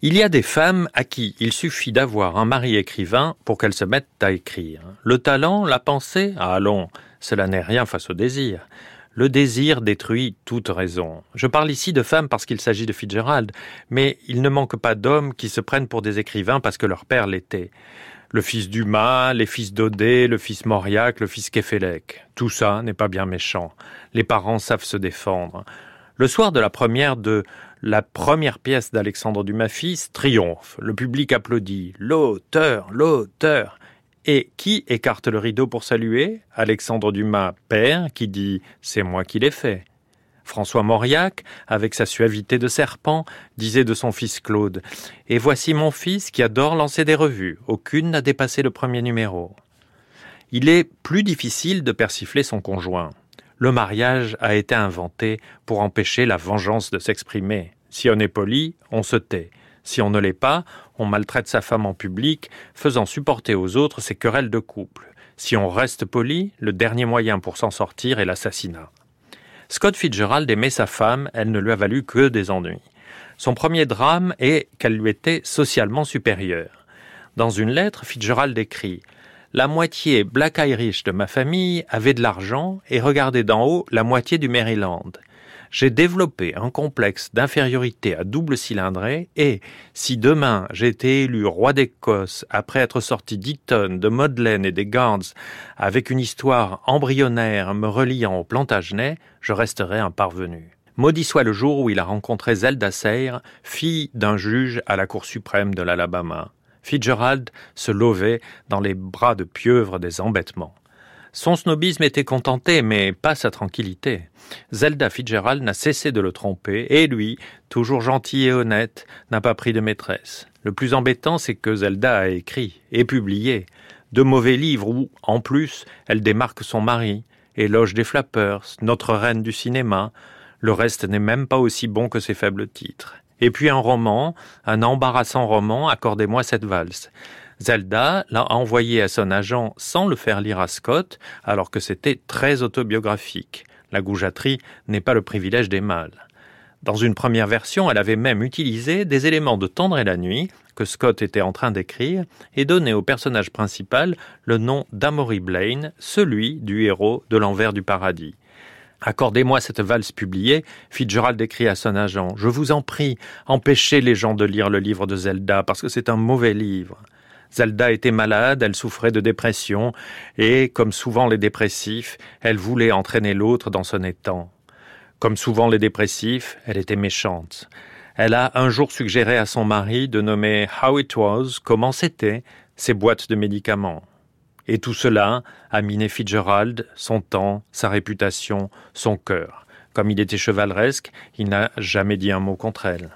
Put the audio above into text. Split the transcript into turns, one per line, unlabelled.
Il y a des femmes à qui il suffit d'avoir un mari écrivain pour qu'elles se mettent à écrire. Le talent, la pensée, ah, allons, cela n'est rien face au désir. Le désir détruit toute raison. Je parle ici de femmes parce qu'il s'agit de Fitzgerald, mais il ne manque pas d'hommes qui se prennent pour des écrivains parce que leur père l'était. Le fils Dumas, les fils Daudet, le fils Mauriac, le fils Kefelec. Tout ça n'est pas bien méchant. Les parents savent se défendre. Le soir de la première de la première pièce d'Alexandre Dumas fils triomphe. Le public applaudit. L'auteur, l'auteur. Et qui écarte le rideau pour saluer? Alexandre Dumas, père, qui dit C'est moi qui l'ai fait. François Mauriac, avec sa suavité de serpent, disait de son fils Claude Et voici mon fils qui adore lancer des revues. Aucune n'a dépassé le premier numéro. Il est plus difficile de persifler son conjoint le mariage a été inventé pour empêcher la vengeance de s'exprimer. Si on est poli, on se tait. Si on ne l'est pas, on maltraite sa femme en public, faisant supporter aux autres ses querelles de couple. Si on reste poli, le dernier moyen pour s'en sortir est l'assassinat. Scott Fitzgerald aimait sa femme, elle ne lui a valu que des ennuis. Son premier drame est qu'elle lui était socialement supérieure. Dans une lettre, Fitzgerald écrit la moitié Black Irish de ma famille avait de l'argent et regardait d'en haut la moitié du Maryland. J'ai développé un complexe d'infériorité à double cylindré et, si demain j'étais élu roi d'Écosse après être sorti d'Eton, de Modlane et des Gants avec une histoire embryonnaire me reliant au Plantagenet, je resterais un parvenu. Maudit soit le jour où il a rencontré Zelda Sayre, fille d'un juge à la Cour suprême de l'Alabama. Fitzgerald se lovait dans les bras de pieuvre des embêtements. Son snobisme était contenté, mais pas sa tranquillité. Zelda Fitzgerald n'a cessé de le tromper, et lui, toujours gentil et honnête, n'a pas pris de maîtresse. Le plus embêtant, c'est que Zelda a écrit et publié de mauvais livres où, en plus, elle démarque son mari, éloge des flappers, notre reine du cinéma. Le reste n'est même pas aussi bon que ses faibles titres. Et puis un roman, un embarrassant roman, Accordez-moi cette valse. Zelda l'a envoyé à son agent sans le faire lire à Scott, alors que c'était très autobiographique. La goujaterie n'est pas le privilège des mâles. Dans une première version, elle avait même utilisé des éléments de Tendre et la nuit que Scott était en train d'écrire et donné au personnage principal le nom d'Amory Blaine, celui du héros de l'envers du paradis. Accordez-moi cette valse publiée, Fitzgerald écrit à son agent. Je vous en prie, empêchez les gens de lire le livre de Zelda, parce que c'est un mauvais livre. Zelda était malade, elle souffrait de dépression, et, comme souvent les dépressifs, elle voulait entraîner l'autre dans son étang. Comme souvent les dépressifs, elle était méchante. Elle a un jour suggéré à son mari de nommer How It Was, comment c'était, ses boîtes de médicaments. Et tout cela a miné Fitzgerald, son temps, sa réputation, son cœur. Comme il était chevaleresque, il n'a jamais dit un mot contre elle.